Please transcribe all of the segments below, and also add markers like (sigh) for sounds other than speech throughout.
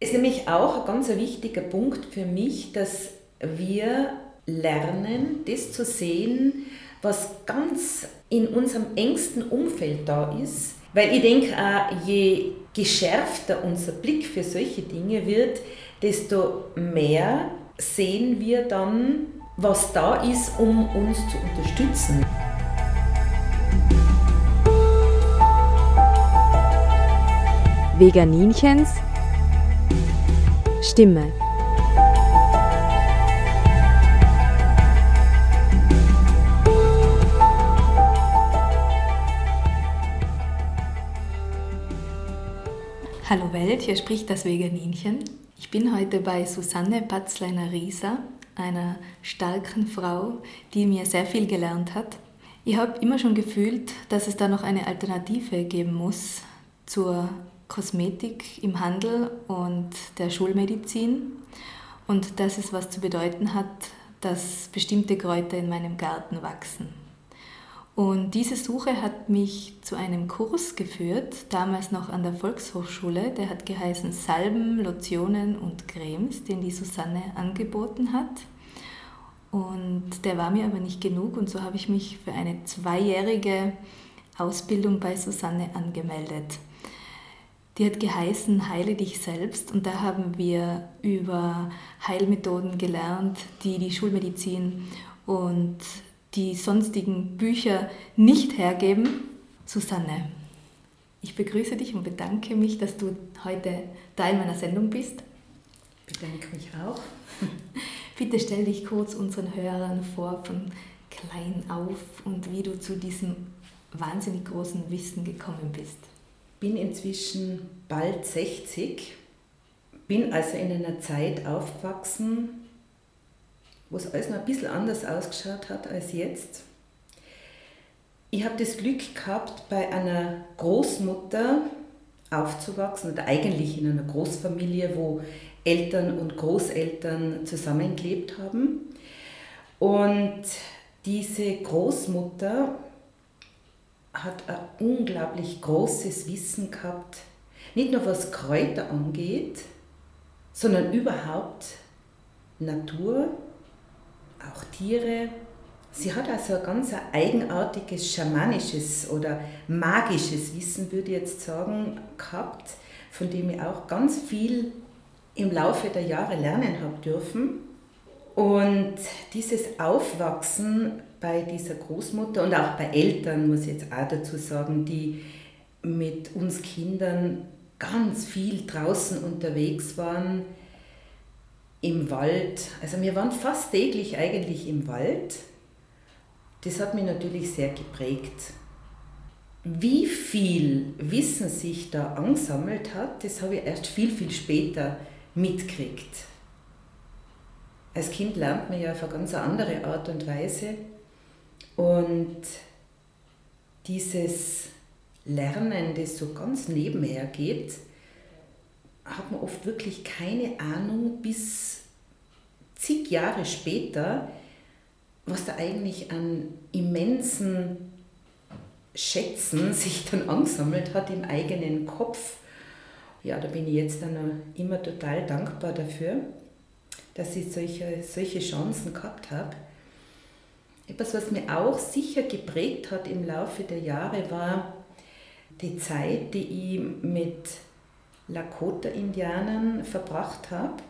Ist nämlich auch ein ganz wichtiger Punkt für mich, dass wir lernen, das zu sehen, was ganz in unserem engsten Umfeld da ist. Weil ich denke, je geschärfter unser Blick für solche Dinge wird, desto mehr sehen wir dann, was da ist, um uns zu unterstützen. Veganinchens Stimme. Hallo Welt, hier spricht das Veganinchen. Ich bin heute bei Susanne Patzleiner-Rieser, einer starken Frau, die mir sehr viel gelernt hat. Ich habe immer schon gefühlt, dass es da noch eine Alternative geben muss zur Kosmetik im Handel und der Schulmedizin und dass es was zu bedeuten hat, dass bestimmte Kräuter in meinem Garten wachsen. Und diese Suche hat mich zu einem Kurs geführt, damals noch an der Volkshochschule. Der hat geheißen Salben, Lotionen und Cremes, den die Susanne angeboten hat. Und der war mir aber nicht genug und so habe ich mich für eine zweijährige Ausbildung bei Susanne angemeldet. Die hat geheißen Heile dich selbst und da haben wir über Heilmethoden gelernt, die die Schulmedizin und die sonstigen Bücher nicht hergeben. Susanne, ich begrüße dich und bedanke mich, dass du heute Teil meiner Sendung bist. Ich bedanke mich auch. (laughs) Bitte stell dich kurz unseren Hörern vor, von klein auf und wie du zu diesem wahnsinnig großen Wissen gekommen bist. Bin inzwischen bald 60, bin also in einer Zeit aufgewachsen, wo es alles noch ein bisschen anders ausgeschaut hat als jetzt. Ich habe das Glück gehabt, bei einer Großmutter aufzuwachsen oder eigentlich in einer Großfamilie, wo Eltern und Großeltern zusammengelebt haben. Und diese Großmutter hat ein unglaublich großes Wissen gehabt, nicht nur was Kräuter angeht, sondern überhaupt Natur, auch Tiere. Sie hat also ein ganz eigenartiges schamanisches oder magisches Wissen, würde ich jetzt sagen, gehabt, von dem ich auch ganz viel im Laufe der Jahre lernen habe dürfen. Und dieses Aufwachsen bei dieser Großmutter und auch bei Eltern, muss ich jetzt auch dazu sagen, die mit uns Kindern ganz viel draußen unterwegs waren, im Wald. Also wir waren fast täglich eigentlich im Wald. Das hat mich natürlich sehr geprägt. Wie viel Wissen sich da angesammelt hat, das habe ich erst viel, viel später mitgekriegt. Als Kind lernt man ja auf eine ganz andere Art und Weise. Und dieses Lernen, das so ganz nebenher geht, hat man oft wirklich keine Ahnung bis zig Jahre später, was da eigentlich an immensen Schätzen (laughs) sich dann angesammelt hat im eigenen Kopf. Ja, da bin ich jetzt dann immer total dankbar dafür, dass ich solche, solche Chancen gehabt habe. Etwas, was mir auch sicher geprägt hat im Laufe der Jahre, war die Zeit, die ich mit Lakota-Indianern verbracht habe.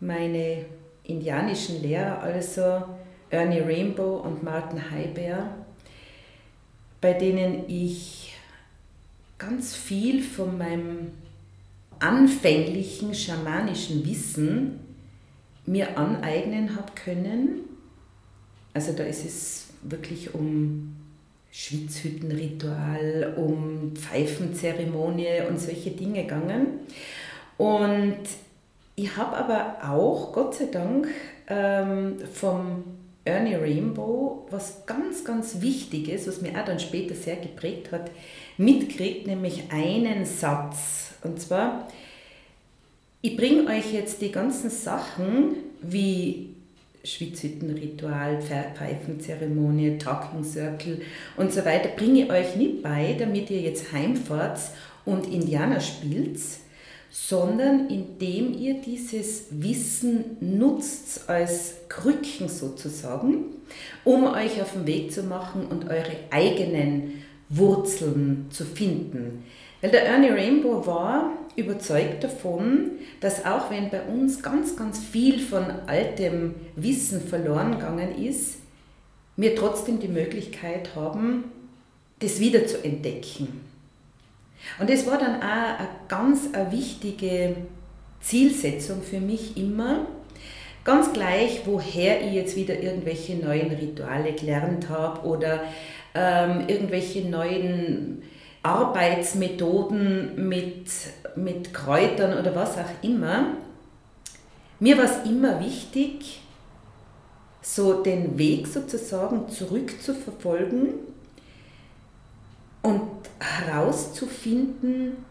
Meine indianischen Lehrer, also Ernie Rainbow und Martin Heiber, bei denen ich ganz viel von meinem anfänglichen schamanischen Wissen mir aneignen habe können. Also da ist es wirklich um Schwitzhüttenritual, um Pfeifenzeremonie und solche Dinge gegangen. Und ich habe aber auch, Gott sei Dank, ähm, vom Ernie Rainbow was ganz, ganz Wichtiges, was mir auch dann später sehr geprägt hat, mitkriegt, nämlich einen Satz. Und zwar, ich bringe euch jetzt die ganzen Sachen wie Schwitzhüttenritual, Pfeifenzeremonie, Talking Circle und so weiter, bringe ich euch nicht bei, damit ihr jetzt heimfahrt und Indianer spielt, sondern indem ihr dieses Wissen nutzt als Krücken sozusagen, um euch auf den Weg zu machen und eure eigenen Wurzeln zu finden. Weil der Ernie Rainbow war überzeugt davon, dass auch wenn bei uns ganz, ganz viel von altem Wissen verloren gegangen ist, wir trotzdem die Möglichkeit haben, das wieder zu entdecken. Und das war dann auch eine ganz eine wichtige Zielsetzung für mich immer, ganz gleich, woher ich jetzt wieder irgendwelche neuen Rituale gelernt habe oder ähm, irgendwelche neuen Arbeitsmethoden mit, mit Kräutern oder was auch immer. Mir war es immer wichtig, so den Weg sozusagen zurückzuverfolgen und herauszufinden,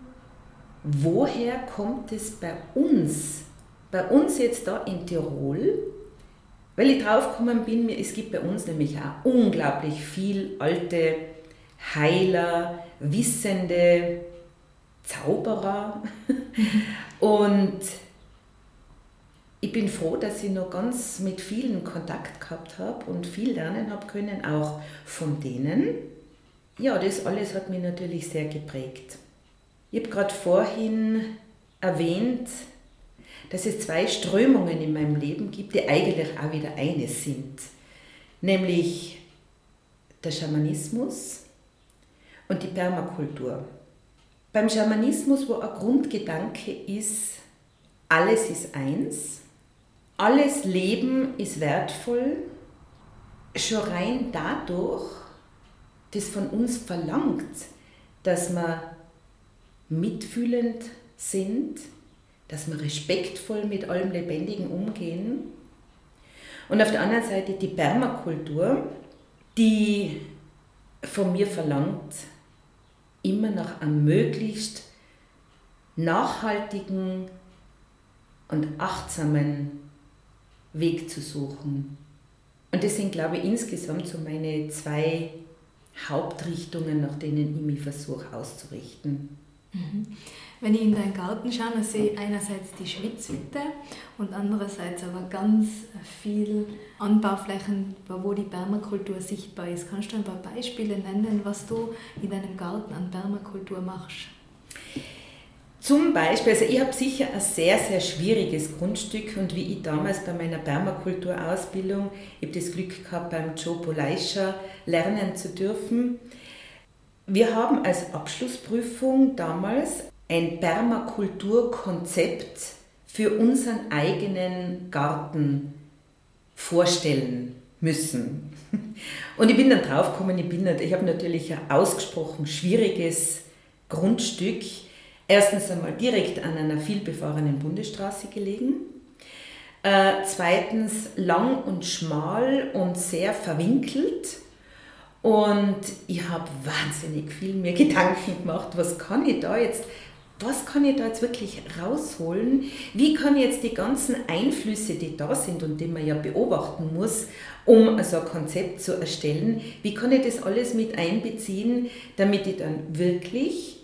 woher kommt es bei uns, bei uns jetzt da in Tirol, weil ich draufgekommen bin, es gibt bei uns nämlich auch unglaublich viel alte Heiler, wissende Zauberer (laughs) und ich bin froh, dass ich noch ganz mit vielen Kontakt gehabt habe und viel lernen habe können, auch von denen. Ja, das alles hat mich natürlich sehr geprägt. Ich habe gerade vorhin erwähnt, dass es zwei Strömungen in meinem Leben gibt, die eigentlich auch wieder eine sind. Nämlich der Schamanismus und die Permakultur. Beim Schamanismus, wo ein Grundgedanke ist, alles ist eins, alles Leben ist wertvoll, schon rein dadurch, das von uns verlangt, dass wir mitfühlend sind, dass wir respektvoll mit allem Lebendigen umgehen. Und auf der anderen Seite die Permakultur, die von mir verlangt, immer nach einem möglichst nachhaltigen und achtsamen Weg zu suchen. Und das sind, glaube ich, insgesamt so meine zwei Hauptrichtungen, nach denen ich mich versuche auszurichten. Mhm. Wenn ich in deinen Garten schaue, dann sehe ich einerseits die Schwitzhütte und andererseits aber ganz viel Anbauflächen, wo die Permakultur sichtbar ist. Kannst du ein paar Beispiele nennen, was du in deinem Garten an Permakultur machst? Zum Beispiel, also ich habe sicher ein sehr, sehr schwieriges Grundstück und wie ich damals bei meiner Permakulturausbildung, ich habe das Glück gehabt, beim Joe Poleischer lernen zu dürfen. Wir haben als Abschlussprüfung damals ein Permakulturkonzept für unseren eigenen Garten vorstellen müssen. Und ich bin dann draufgekommen, ich, ich habe natürlich ein ausgesprochen schwieriges Grundstück erstens einmal direkt an einer vielbefahrenen Bundesstraße gelegen. Äh, zweitens lang und schmal und sehr verwinkelt. Und ich habe wahnsinnig viel mir (laughs) Gedanken gemacht, was kann ich da jetzt, was kann ich da jetzt wirklich rausholen? Wie kann ich jetzt die ganzen Einflüsse, die da sind und die man ja beobachten muss, um also ein Konzept zu erstellen, wie kann ich das alles mit einbeziehen, damit ich dann wirklich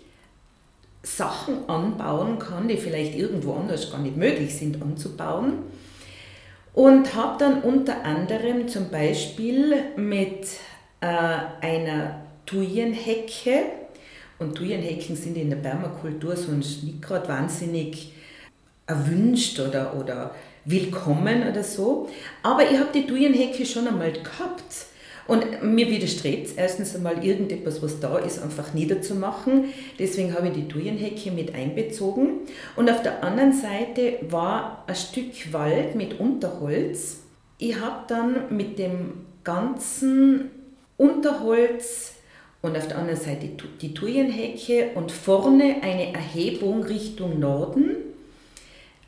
Sachen anbauen kann, die vielleicht irgendwo anders gar nicht möglich sind anzubauen. Und habe dann unter anderem zum Beispiel mit äh, einer Thujenhecke, und Thujenhecken sind in der Permakultur sonst nicht gerade wahnsinnig erwünscht oder, oder willkommen oder so, aber ich habe die Thujenhecke schon einmal gehabt und mir widerstrebt es erstens einmal irgendetwas, was da ist, einfach niederzumachen. Deswegen habe ich die Thujenhecke mit einbezogen. Und auf der anderen Seite war ein Stück Wald mit Unterholz. Ich habe dann mit dem ganzen Unterholz und auf der anderen Seite die Thujenhecke und vorne eine Erhebung Richtung Norden,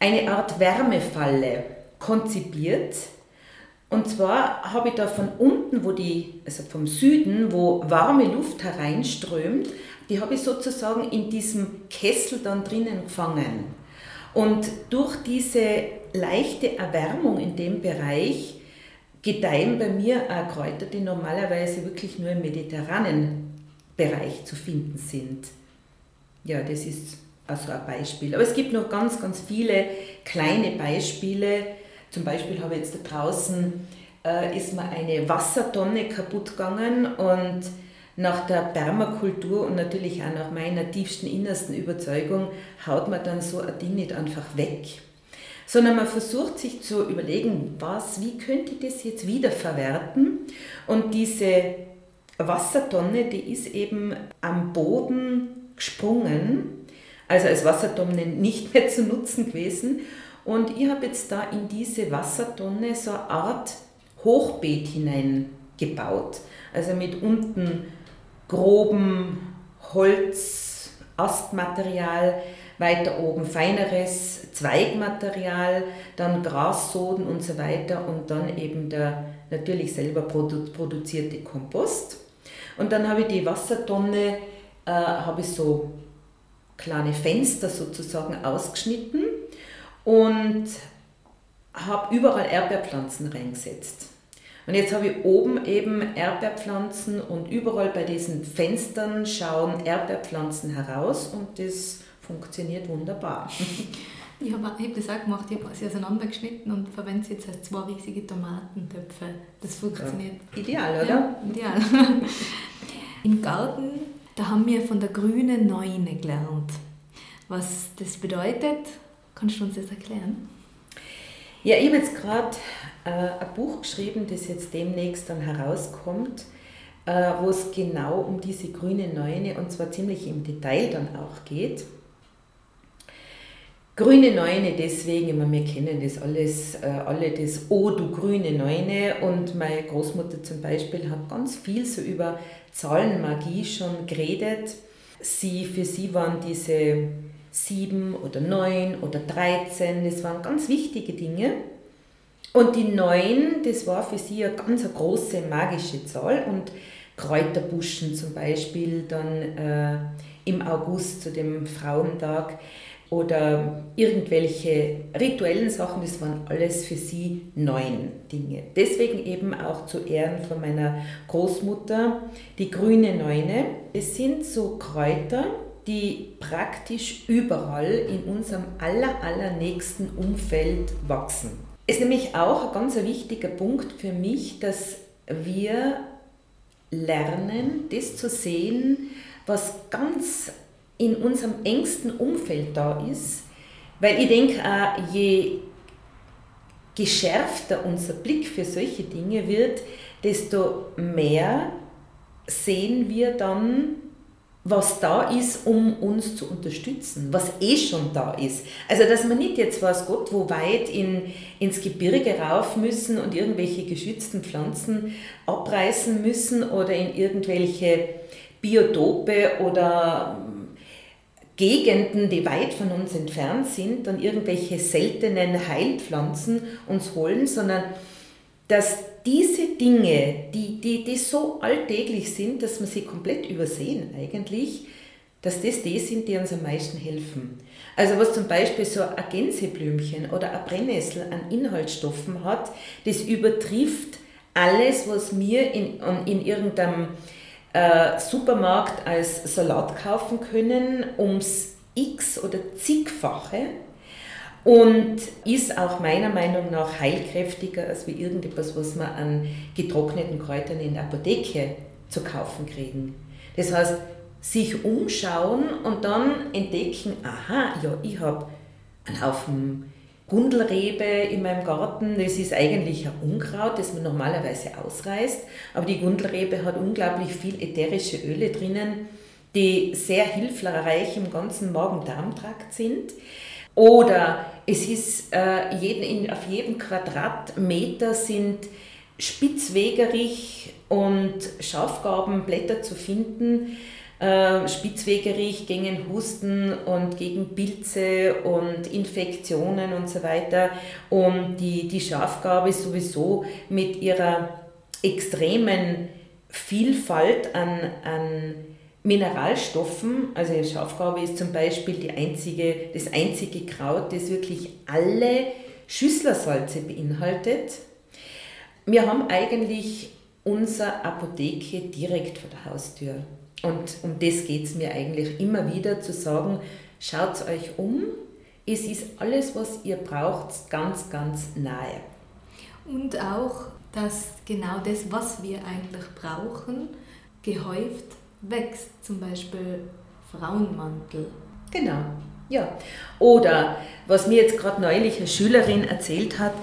eine Art Wärmefalle konzipiert und zwar habe ich da von unten, wo die, also vom Süden, wo warme Luft hereinströmt, die habe ich sozusagen in diesem Kessel dann drinnen gefangen. Und durch diese leichte Erwärmung in dem Bereich gedeihen bei mir auch Kräuter, die normalerweise wirklich nur im mediterranen Bereich zu finden sind. Ja, das ist also ein Beispiel. Aber es gibt noch ganz, ganz viele kleine Beispiele. Zum Beispiel habe ich jetzt da draußen äh, ist mir eine Wassertonne kaputt gegangen und nach der Permakultur und natürlich auch nach meiner tiefsten innersten Überzeugung haut man dann so ein Ding nicht einfach weg, sondern man versucht sich zu überlegen, was, wie könnte ich das jetzt wieder verwerten und diese Wassertonne, die ist eben am Boden gesprungen, also als Wassertonne nicht mehr zu nutzen gewesen. Und ich habe jetzt da in diese Wassertonne so eine Art Hochbeet hineingebaut, also mit unten grobem Holz, Astmaterial, weiter oben feineres Zweigmaterial, dann Grassoden und so weiter und dann eben der natürlich selber produzierte Kompost. Und dann habe ich die Wassertonne, äh, habe ich so kleine Fenster sozusagen ausgeschnitten und habe überall Erdbeerpflanzen reingesetzt. Und jetzt habe ich oben eben Erdbeerpflanzen und überall bei diesen Fenstern schauen Erdbeerpflanzen heraus und das funktioniert wunderbar. (laughs) Ich habe hab das auch gemacht, ich habe sie auseinandergeschnitten und verwende sie jetzt als zwei riesige Tomatentöpfe. Das funktioniert. Ja. Ideal, oder? Ja, ideal. Im Garten, da haben wir von der grünen Neune gelernt. Was das bedeutet, kannst du uns das erklären? Ja, ich habe jetzt gerade äh, ein Buch geschrieben, das jetzt demnächst dann herauskommt, äh, wo es genau um diese grüne Neune und zwar ziemlich im Detail dann auch geht. Grüne Neune deswegen, meine, wir kennen das alles, äh, alle das Oh du grüne Neune und meine Großmutter zum Beispiel hat ganz viel so über Zahlenmagie schon geredet. Sie, für sie waren diese sieben oder neun oder dreizehn, das waren ganz wichtige Dinge. Und die neun, das war für sie eine ganz eine große magische Zahl und Kräuterbuschen zum Beispiel dann äh, im August zu dem Frauentag oder irgendwelche rituellen Sachen, das waren alles für sie neun Dinge. Deswegen eben auch zu Ehren von meiner Großmutter die grüne Neune. Es sind so Kräuter, die praktisch überall in unserem aller, allernächsten Umfeld wachsen. Es ist nämlich auch ein ganz wichtiger Punkt für mich, dass wir lernen, das zu sehen, was ganz in unserem engsten Umfeld da ist. Weil ich denke, je geschärfter unser Blick für solche Dinge wird, desto mehr sehen wir dann was da ist, um uns zu unterstützen, was eh schon da ist. Also, dass man nicht jetzt, weiß Gott, wo weit in, ins Gebirge rauf müssen und irgendwelche geschützten Pflanzen abreißen müssen oder in irgendwelche Biotope oder Gegenden, die weit von uns entfernt sind, dann irgendwelche seltenen Heilpflanzen uns holen, sondern dass diese Dinge, die, die, die so alltäglich sind, dass man sie komplett übersehen eigentlich, dass das die sind, die uns am meisten helfen. Also was zum Beispiel so ein Gänseblümchen oder ein Brennnessel an Inhaltsstoffen hat, das übertrifft alles, was wir in, in irgendeinem äh, Supermarkt als Salat kaufen können, ums x oder zigfache und ist auch meiner Meinung nach heilkräftiger als wie irgendetwas, was man an getrockneten Kräutern in der Apotheke zu kaufen kriegen. Das heißt, sich umschauen und dann entdecken, aha, ja, ich habe einen Haufen Gundelrebe in meinem Garten. Das ist eigentlich ein Unkraut, das man normalerweise ausreißt, aber die Gundelrebe hat unglaublich viel ätherische Öle drinnen, die sehr hilfreich im ganzen Magen-Darm-Trakt sind. Oder es ist äh, jeden, in, auf jedem Quadratmeter sind Spitzwegerich und Schafgarbenblätter zu finden. Äh, Spitzwegerich gegen Husten und gegen Pilze und Infektionen und so weiter. Und die, die Schafgarbe sowieso mit ihrer extremen Vielfalt an, an Mineralstoffen, also Schafgarbe ist zum Beispiel die einzige, das einzige Kraut, das wirklich alle Schüsslersalze beinhaltet. Wir haben eigentlich unsere Apotheke direkt vor der Haustür. Und um das geht es mir eigentlich immer wieder zu sagen, schaut euch um. Es ist alles, was ihr braucht, ganz, ganz nahe. Und auch, dass genau das, was wir eigentlich brauchen, gehäuft wächst. Zum Beispiel Frauenmantel. Genau, ja. Oder was mir jetzt gerade neulich eine Schülerin erzählt hat,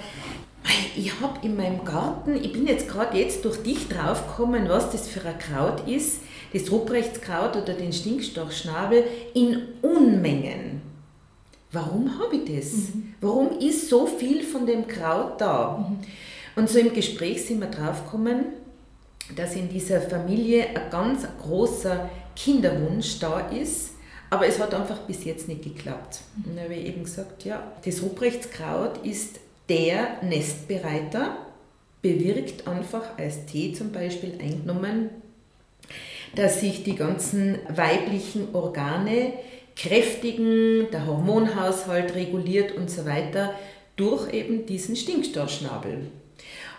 ich habe in meinem Garten, ich bin jetzt gerade jetzt durch dich draufgekommen, was das für ein Kraut ist, das Rupreichtskraut oder den Stinkstochschnabel, in Unmengen. Warum habe ich das? Mhm. Warum ist so viel von dem Kraut da? Mhm. Und so im Gespräch sind wir draufgekommen, dass in dieser Familie ein ganz großer Kinderwunsch da ist, aber es hat einfach bis jetzt nicht geklappt. Und dann habe ich eben gesagt, ja, das Rupreichtskraut ist der Nestbereiter, bewirkt einfach als Tee zum Beispiel eingenommen, dass sich die ganzen weiblichen Organe kräftigen, der Hormonhaushalt reguliert und so weiter durch eben diesen Stinkstoffschnabel.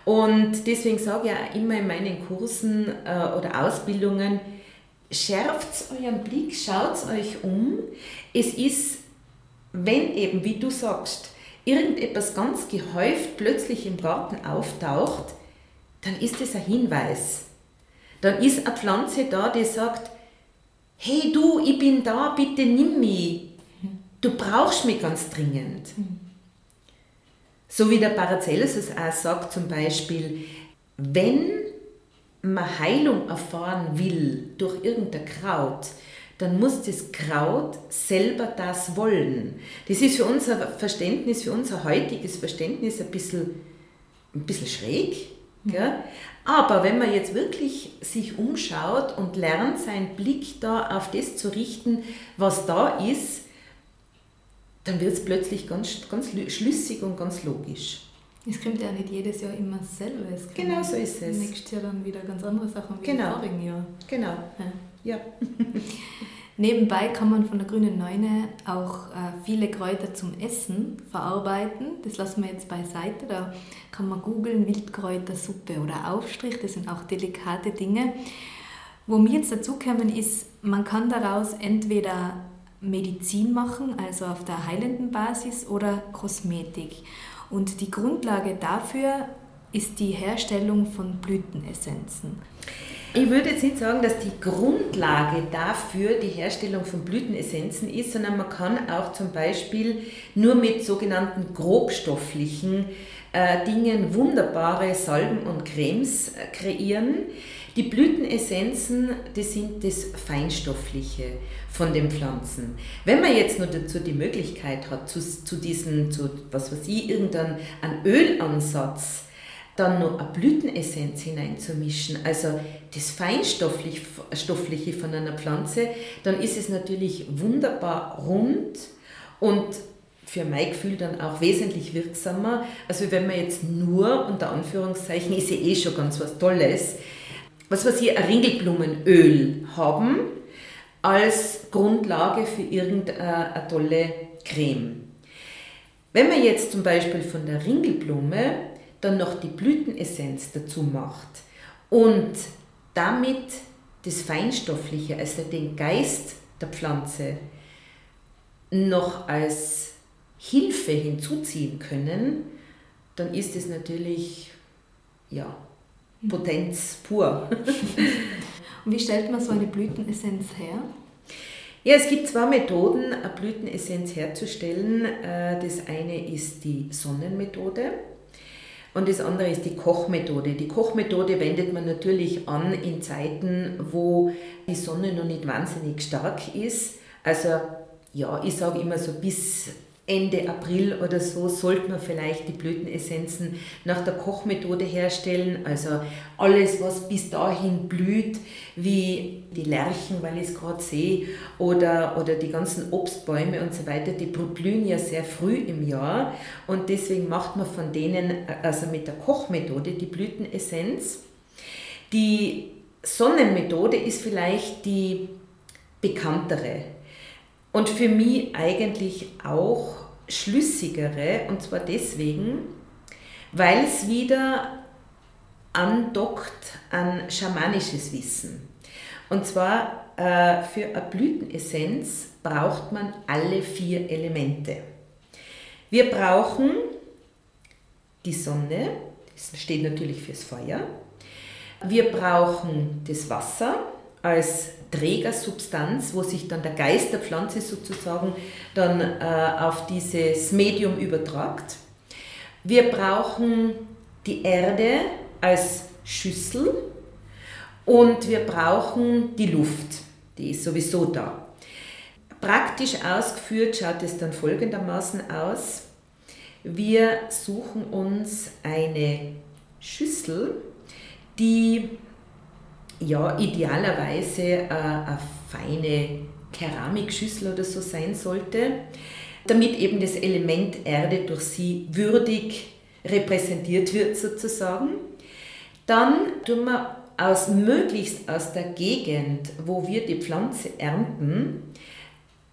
Und deswegen sage ich auch immer in meinen Kursen äh, oder Ausbildungen, schärft euren Blick, schaut euch um. Es ist, wenn eben, wie du sagst, irgendetwas ganz gehäuft plötzlich im Garten auftaucht, dann ist es ein Hinweis. Dann ist eine Pflanze da, die sagt, hey du, ich bin da, bitte nimm mich. Du brauchst mich ganz dringend. So wie der Paracelsus auch sagt zum Beispiel, wenn man Heilung erfahren will durch irgendein Kraut, dann muss das Kraut selber das wollen. Das ist für unser Verständnis, für unser heutiges Verständnis ein bisschen, ein bisschen schräg. Gell? Aber wenn man jetzt wirklich sich umschaut und lernt, seinen Blick da auf das zu richten, was da ist, dann wird es plötzlich ganz, ganz schlüssig und ganz logisch. Es kommt ja nicht jedes Jahr immer dasselbe. genau so ist es. Nächstes Jahr dann wieder ganz andere Sachen wie genau. im vorigen Jahr. Genau. Ja. Ja. (laughs) Nebenbei kann man von der grünen Neune auch äh, viele Kräuter zum Essen verarbeiten. Das lassen wir jetzt beiseite. Da kann man googeln Wildkräutersuppe oder Aufstrich. Das sind auch delikate Dinge. Wo mir jetzt dazu kommen ist, man kann daraus entweder Medizin machen, also auf der heilenden Basis, oder Kosmetik. Und die Grundlage dafür ist die Herstellung von Blütenessenzen. Ich würde jetzt nicht sagen, dass die Grundlage dafür die Herstellung von Blütenessenzen ist, sondern man kann auch zum Beispiel nur mit sogenannten grobstofflichen äh, Dingen wunderbare Salben und Cremes äh, kreieren. Die Blütenessenzen, das sind das Feinstoffliche von den Pflanzen. Wenn man jetzt nur dazu die Möglichkeit hat, zu, zu diesen, zu, was weiß ich, irgendeinen Ölansatz, dann noch eine Blütenessenz hineinzumischen, also das Feinstoffliche von einer Pflanze, dann ist es natürlich wunderbar rund und für mein Gefühl dann auch wesentlich wirksamer. Also wenn man jetzt nur, unter Anführungszeichen, ist ja eh schon ganz was Tolles, was wir hier, ein Ringelblumenöl haben, als Grundlage für irgendeine tolle Creme. Wenn man jetzt zum Beispiel von der Ringelblume dann noch die Blütenessenz dazu macht und damit das Feinstoffliche, also den Geist der Pflanze, noch als Hilfe hinzuziehen können, dann ist es natürlich ja, Potenz pur. (laughs) Und wie stellt man so eine Blütenessenz her? Ja, es gibt zwei Methoden, eine Blütenessenz herzustellen. Äh, das eine ist die Sonnenmethode. Und das andere ist die Kochmethode. Die Kochmethode wendet man natürlich an in Zeiten, wo die Sonne noch nicht wahnsinnig stark ist. Also ja, ich sage immer so bis Ende April oder so sollte man vielleicht die Blütenessenzen nach der Kochmethode herstellen. Also alles, was bis dahin blüht, wie die Lerchen, weil ich es gerade sehe, oder, oder die ganzen Obstbäume und so weiter, die blühen ja sehr früh im Jahr. Und deswegen macht man von denen, also mit der Kochmethode, die Blütenessenz. Die Sonnenmethode ist vielleicht die bekanntere und für mich eigentlich auch schlüssigere, und zwar deswegen, weil es wieder andockt an schamanisches Wissen. Und zwar äh, für eine Blütenessenz braucht man alle vier Elemente. Wir brauchen die Sonne, das steht natürlich fürs Feuer. Wir brauchen das Wasser als Trägersubstanz, wo sich dann der Geist der Pflanze sozusagen dann äh, auf dieses Medium übertragt. Wir brauchen die Erde als Schüssel und wir brauchen die Luft, die ist sowieso da. Praktisch ausgeführt schaut es dann folgendermaßen aus. Wir suchen uns eine Schüssel, die ja idealerweise äh, eine feine Keramikschüssel oder so sein sollte, damit eben das Element Erde durch sie würdig repräsentiert wird sozusagen. Dann tun wir aus möglichst aus der Gegend, wo wir die Pflanze ernten,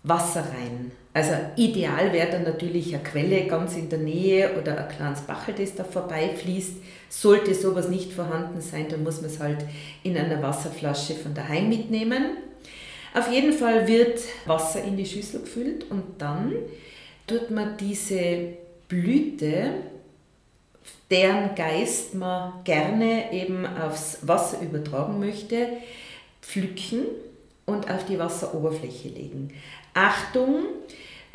Wasser rein. Also ideal wäre dann natürlich eine Quelle ganz in der Nähe oder ein kleines Bachel, das da vorbeifließt. Sollte sowas nicht vorhanden sein, dann muss man es halt in einer Wasserflasche von daheim mitnehmen. Auf jeden Fall wird Wasser in die Schüssel gefüllt und dann tut man diese Blüte, deren Geist man gerne eben aufs Wasser übertragen möchte, pflücken und auf die Wasseroberfläche legen. Achtung,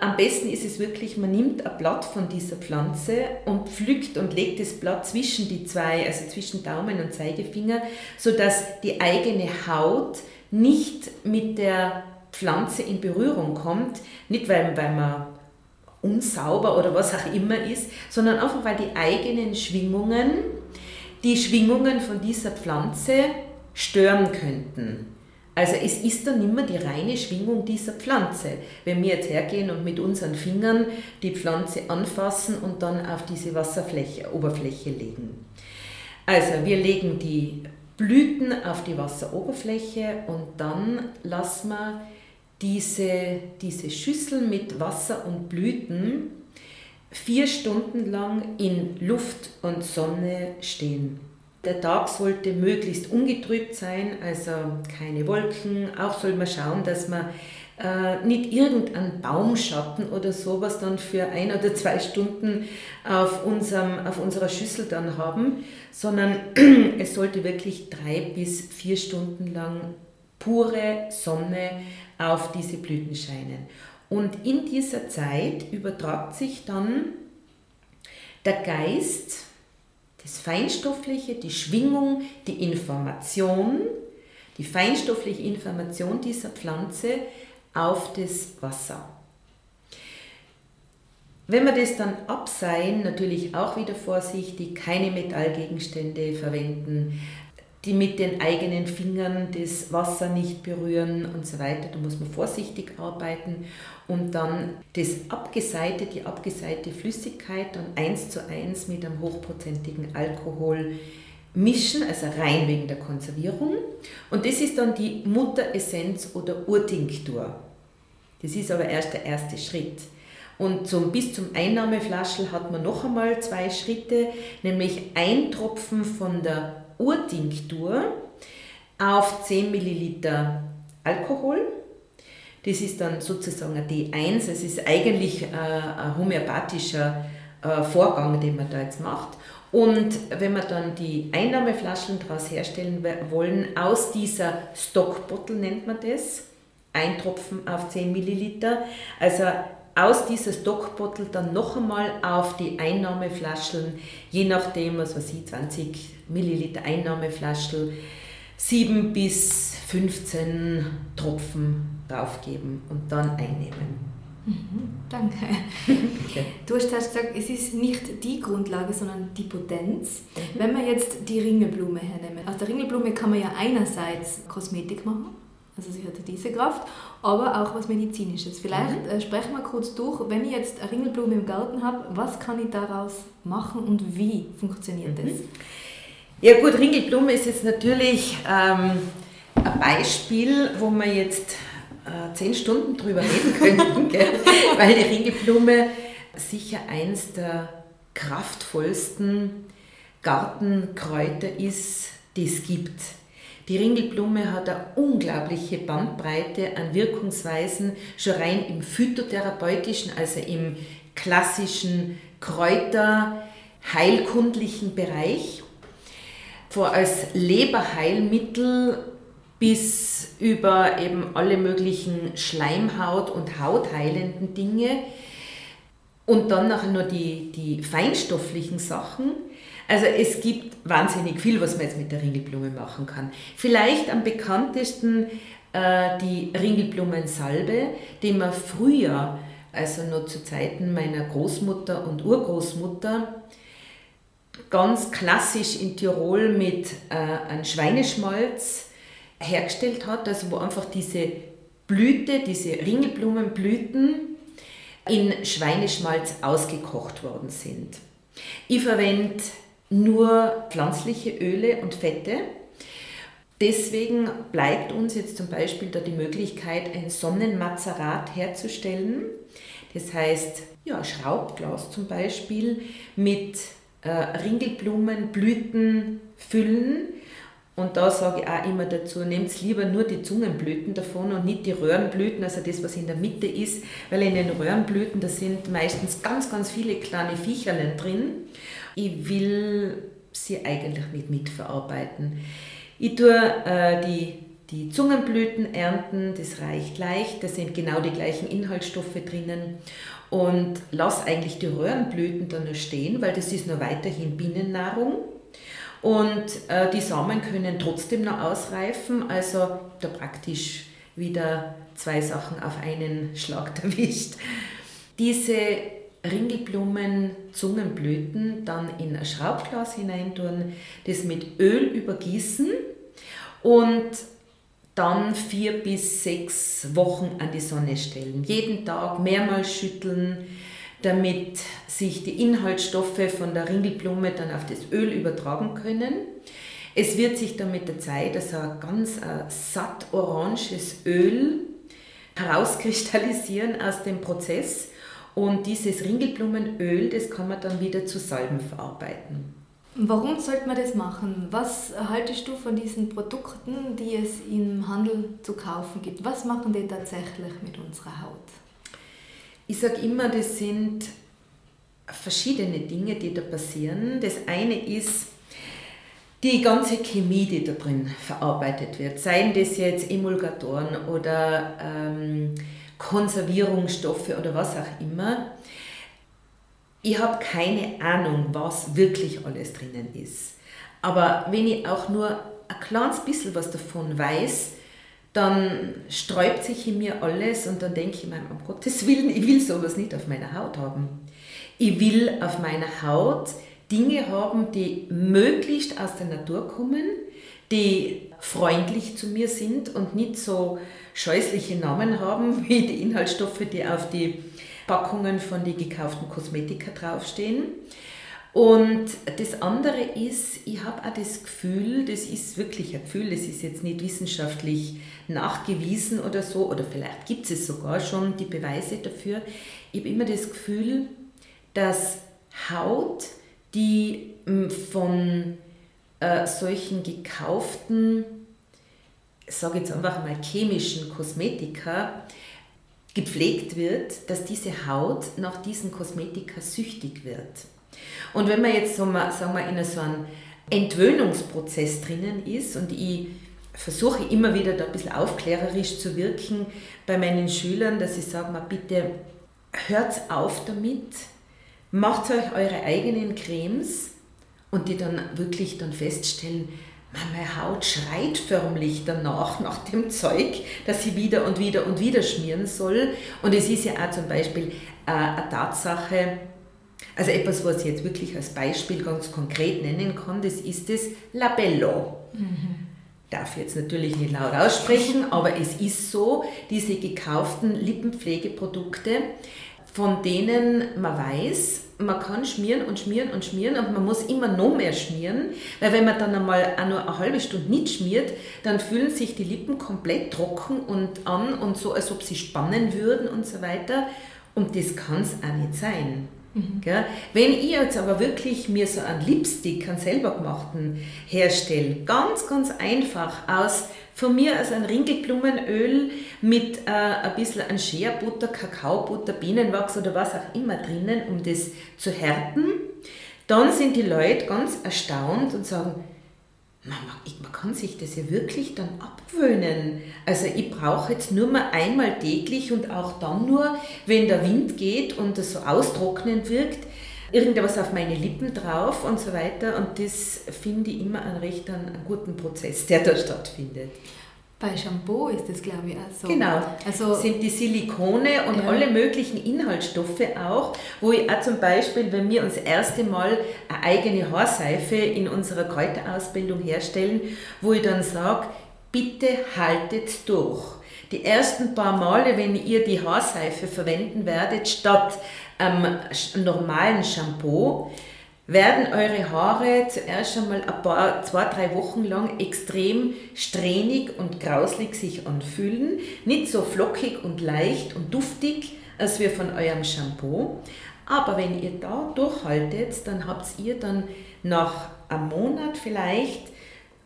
am besten ist es wirklich, man nimmt ein Blatt von dieser Pflanze und pflückt und legt das Blatt zwischen die zwei, also zwischen Daumen und Zeigefinger, sodass die eigene Haut nicht mit der Pflanze in Berührung kommt. Nicht, weil, weil man unsauber oder was auch immer ist, sondern einfach, weil die eigenen Schwingungen die Schwingungen von dieser Pflanze stören könnten. Also es ist dann immer die reine Schwingung dieser Pflanze. Wenn wir jetzt hergehen und mit unseren Fingern die Pflanze anfassen und dann auf diese Wasserfläche, Oberfläche legen. Also wir legen die Blüten auf die Wasseroberfläche und dann lassen wir diese, diese Schüssel mit Wasser und Blüten vier Stunden lang in Luft und Sonne stehen. Der Tag sollte möglichst ungetrübt sein, also keine Wolken. Auch soll man schauen, dass man äh, nicht irgendeinen Baumschatten oder sowas dann für ein oder zwei Stunden auf, unserem, auf unserer Schüssel dann haben, sondern (clears throat) es sollte wirklich drei bis vier Stunden lang pure Sonne auf diese Blüten scheinen. Und in dieser Zeit übertragt sich dann der Geist das Feinstoffliche, die Schwingung, die Information, die feinstoffliche Information dieser Pflanze auf das Wasser. Wenn wir das dann abseihen, natürlich auch wieder vorsichtig, keine Metallgegenstände verwenden, die mit den eigenen Fingern das Wasser nicht berühren und so weiter. Da muss man vorsichtig arbeiten und dann das abgeseite, die abgeseite Flüssigkeit dann eins zu eins mit einem hochprozentigen Alkohol mischen, also rein wegen der Konservierung. Und das ist dann die Mutteressenz oder Urtinktur. Das ist aber erst der erste Schritt. Und zum, bis zum Einnahmeflaschel hat man noch einmal zwei Schritte, nämlich ein Tropfen von der Urtinktur auf 10 Milliliter Alkohol. Das ist dann sozusagen ein D1. Es ist eigentlich äh, ein homöopathischer äh, Vorgang, den man da jetzt macht. Und wenn wir dann die Einnahmeflaschen daraus herstellen wollen, aus dieser Stockbottle nennt man das, ein Tropfen auf 10 Milliliter, also aus dieser Stockbottle dann noch einmal auf die Einnahmeflaschen, je nachdem, was weiß ich, 20 Milliliter Einnahmeflaschel 7 bis 15 Tropfen draufgeben und dann einnehmen. Mhm, danke. (laughs) Du hast gesagt, es ist nicht die Grundlage, sondern die Potenz. Mhm. Wenn wir jetzt die Ringelblume hernehmen, aus der Ringelblume kann man ja einerseits Kosmetik machen, also sie hat diese Kraft, aber auch was Medizinisches. Vielleicht mhm. äh, sprechen wir kurz durch, wenn ich jetzt eine Ringelblume im Garten habe, was kann ich daraus machen und wie funktioniert mhm. das? Ja gut, Ringelblume ist jetzt natürlich ähm, ein Beispiel, wo wir jetzt äh, zehn Stunden drüber reden könnten, (laughs) weil die Ringelblume sicher eins der kraftvollsten Gartenkräuter ist, die es gibt. Die Ringelblume hat eine unglaubliche Bandbreite an Wirkungsweisen, schon rein im phytotherapeutischen, also im klassischen Kräuter, heilkundlichen Bereich. Vor als Leberheilmittel bis über eben alle möglichen Schleimhaut- und Hautheilenden Dinge. Und dann nachher nur die, die feinstofflichen Sachen. Also es gibt wahnsinnig viel, was man jetzt mit der Ringelblume machen kann. Vielleicht am bekanntesten äh, die Ringelblumensalbe, die man früher, also noch zu Zeiten meiner Großmutter und Urgroßmutter, ganz klassisch in Tirol mit äh, einem Schweineschmalz hergestellt hat, also wo einfach diese Blüte, diese Ringelblumenblüten in Schweineschmalz ausgekocht worden sind. Ich verwende nur pflanzliche Öle und Fette. Deswegen bleibt uns jetzt zum Beispiel da die Möglichkeit, ein Sonnenmazerat herzustellen. Das heißt, ja, Schraubglas zum Beispiel mit äh, Ringelblumenblüten füllen und da sage ich auch immer dazu, nehmt lieber nur die Zungenblüten davon und nicht die Röhrenblüten, also das, was in der Mitte ist, weil in den Röhrenblüten, da sind meistens ganz, ganz viele kleine Viecherlen drin. Ich will sie eigentlich nicht mitverarbeiten. Ich tue äh, die, die Zungenblüten ernten, das reicht leicht, da sind genau die gleichen Inhaltsstoffe drinnen und lasse eigentlich die Röhrenblüten dann nur stehen, weil das ist nur weiterhin Bienennahrung. Und äh, die Samen können trotzdem noch ausreifen, also da praktisch wieder zwei Sachen auf einen Schlag (laughs) erwischt. Diese Ringelblumen, Zungenblüten dann in ein Schraubglas hineintun, das mit Öl übergießen und dann vier bis sechs Wochen an die Sonne stellen. Jeden Tag mehrmals schütteln, damit sich die Inhaltsstoffe von der Ringelblume dann auf das Öl übertragen können. Es wird sich dann mit der Zeit also ein ganz äh, satt oranges Öl herauskristallisieren aus dem Prozess und dieses Ringelblumenöl, das kann man dann wieder zu Salben verarbeiten. Warum sollte man das machen? Was haltest du von diesen Produkten, die es im Handel zu kaufen gibt? Was machen die tatsächlich mit unserer Haut? Ich sage immer, das sind verschiedene Dinge, die da passieren. Das eine ist die ganze Chemie, die da drin verarbeitet wird. Seien das jetzt Emulgatoren oder ähm, Konservierungsstoffe oder was auch immer. Ich habe keine Ahnung, was wirklich alles drinnen ist. Aber wenn ich auch nur ein kleines bisschen was davon weiß, dann sträubt sich in mir alles und dann denke ich mir, um Gottes Willen, ich will sowas nicht auf meiner Haut haben. Ich will auf meiner Haut Dinge haben, die möglichst aus der Natur kommen, die freundlich zu mir sind und nicht so scheußliche Namen haben (laughs) wie die Inhaltsstoffe, die auf die Packungen von den gekauften Kosmetika draufstehen. Und das andere ist, ich habe auch das Gefühl, das ist wirklich ein Gefühl, das ist jetzt nicht wissenschaftlich nachgewiesen oder so, oder vielleicht gibt es sogar schon die Beweise dafür. Ich habe immer das Gefühl, dass Haut, die hm, von äh, solchen gekauften, ich sage jetzt einfach mal chemischen Kosmetika, gepflegt wird, dass diese Haut nach diesen Kosmetika süchtig wird. Und wenn man jetzt so mal, sagen wir, in so einem Entwöhnungsprozess drinnen ist und ich versuche immer wieder da ein bisschen aufklärerisch zu wirken bei meinen Schülern, dass ich sage mal, bitte hört auf damit, macht euch eure eigenen Cremes und die dann wirklich dann feststellen, meine Haut schreit förmlich danach, nach dem Zeug, dass sie wieder und wieder und wieder schmieren soll. Und es ist ja auch zum Beispiel äh, eine Tatsache, also etwas, was ich jetzt wirklich als Beispiel ganz konkret nennen kann, das ist das Labello. Mhm. Darf jetzt natürlich nicht laut aussprechen, (laughs) aber es ist so, diese gekauften Lippenpflegeprodukte, von denen man weiß, man kann schmieren und schmieren und schmieren und man muss immer noch mehr schmieren, weil wenn man dann einmal auch nur eine halbe Stunde nicht schmiert, dann fühlen sich die Lippen komplett trocken und an und so, als ob sie spannen würden und so weiter. Und das kann es auch nicht sein. Mhm. Wenn ich jetzt aber wirklich mir so einen Lipstick, einen selber gemachten, herstelle, ganz, ganz einfach aus, von mir aus ein Ringelblumenöl mit äh, ein bisschen an Scherbutter, Kakaobutter, Bienenwachs oder was auch immer drinnen, um das zu härten, dann sind die Leute ganz erstaunt und sagen, man, man kann sich das ja wirklich dann abgewöhnen. Also ich brauche jetzt nur mal einmal täglich und auch dann nur, wenn der Wind geht und es so austrocknend wirkt, irgendwas auf meine Lippen drauf und so weiter. Und das finde ich immer einen recht einen guten Prozess, der da stattfindet. Bei Shampoo ist das, glaube ich, auch so. Genau. Also sind die Silikone und ja. alle möglichen Inhaltsstoffe auch, wo ich auch zum Beispiel, wenn wir uns das erste Mal eine eigene Haarseife in unserer Kräuterausbildung herstellen, wo ich dann sage, bitte haltet durch. Die ersten paar Male, wenn ihr die Haarseife verwenden werdet, statt ähm, normalen Shampoo, werden eure Haare zuerst einmal ein paar, zwei, drei Wochen lang extrem strähnig und grauslig sich anfühlen. Nicht so flockig und leicht und duftig als wir von eurem Shampoo. Aber wenn ihr da durchhaltet, dann habt ihr dann nach einem Monat vielleicht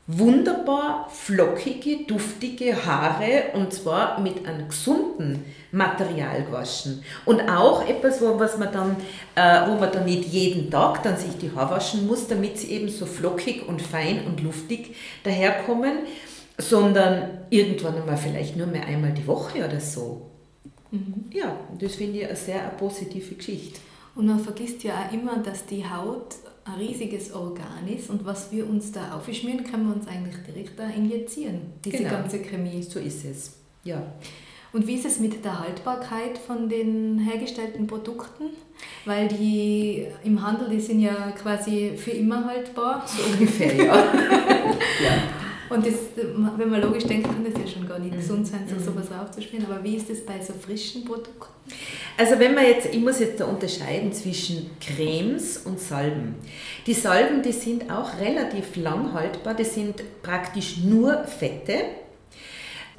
wunderbar flockige, duftige Haare und zwar mit einem gesunden Material waschen. Und auch etwas, wo, was man dann, äh, wo man dann nicht jeden Tag dann sich die Haare waschen muss, damit sie eben so flockig und fein und luftig daherkommen, sondern irgendwann einmal vielleicht nur mehr einmal die Woche oder so. Mhm. Ja, das finde ich eine sehr positive Geschichte. Und man vergisst ja auch immer, dass die Haut ein riesiges Organ ist und was wir uns da aufschmieren, können wir uns eigentlich direkt da injizieren, diese genau. ganze Chemie. So ist es, ja. Und wie ist es mit der Haltbarkeit von den hergestellten Produkten? Weil die im Handel, die sind ja quasi für immer haltbar. So ungefähr, ja. (laughs) ja. Und das, wenn man logisch denkt, kann das ja schon gar nicht mhm. gesund sein, so mhm. sowas raufzuspielen. Aber wie ist das bei so frischen Produkten? Also wenn man jetzt, ich muss jetzt da unterscheiden zwischen Cremes und Salben. Die Salben, die sind auch relativ lang haltbar, die sind praktisch nur Fette.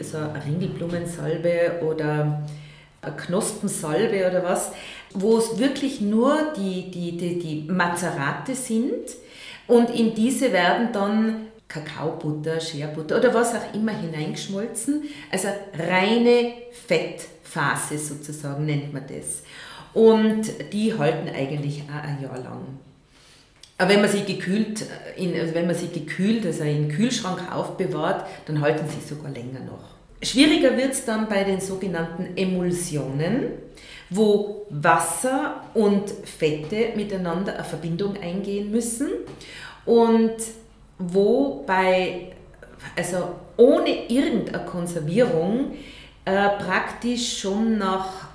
So eine Ringelblumensalbe oder eine Knospensalbe oder was, wo es wirklich nur die, die, die, die Mazerate sind und in diese werden dann Kakaobutter, Scherbutter oder was auch immer hineingeschmolzen. Also reine Fettphase sozusagen nennt man das. Und die halten eigentlich auch ein Jahr lang. Aber wenn man sie gekühlt, in, also wenn man sie gekühlt, also im Kühlschrank aufbewahrt, dann halten sie sogar länger noch. Schwieriger wird es dann bei den sogenannten Emulsionen, wo Wasser und Fette miteinander eine Verbindung eingehen müssen. Und wo bei, also ohne irgendeine Konservierung äh, praktisch schon nach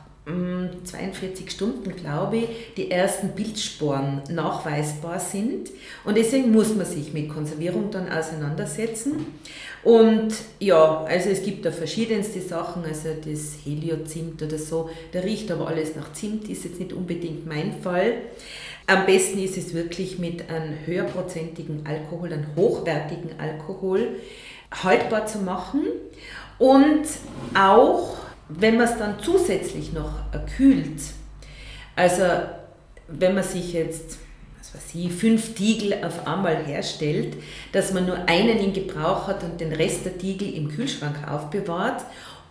42 mm, Stunden, glaube ich, die ersten Bildsporen nachweisbar sind. Und deswegen muss man sich mit Konservierung dann auseinandersetzen. Und ja, also es gibt da verschiedenste Sachen, also das Heliozimt oder so, da riecht aber alles nach Zimt, ist jetzt nicht unbedingt mein Fall. Am besten ist es wirklich mit einem höherprozentigen Alkohol, einem hochwertigen Alkohol haltbar zu machen und auch, wenn man es dann zusätzlich noch kühlt, also wenn man sich jetzt was weiß ich, fünf Tiegel auf einmal herstellt, dass man nur einen in Gebrauch hat und den Rest der Tiegel im Kühlschrank aufbewahrt.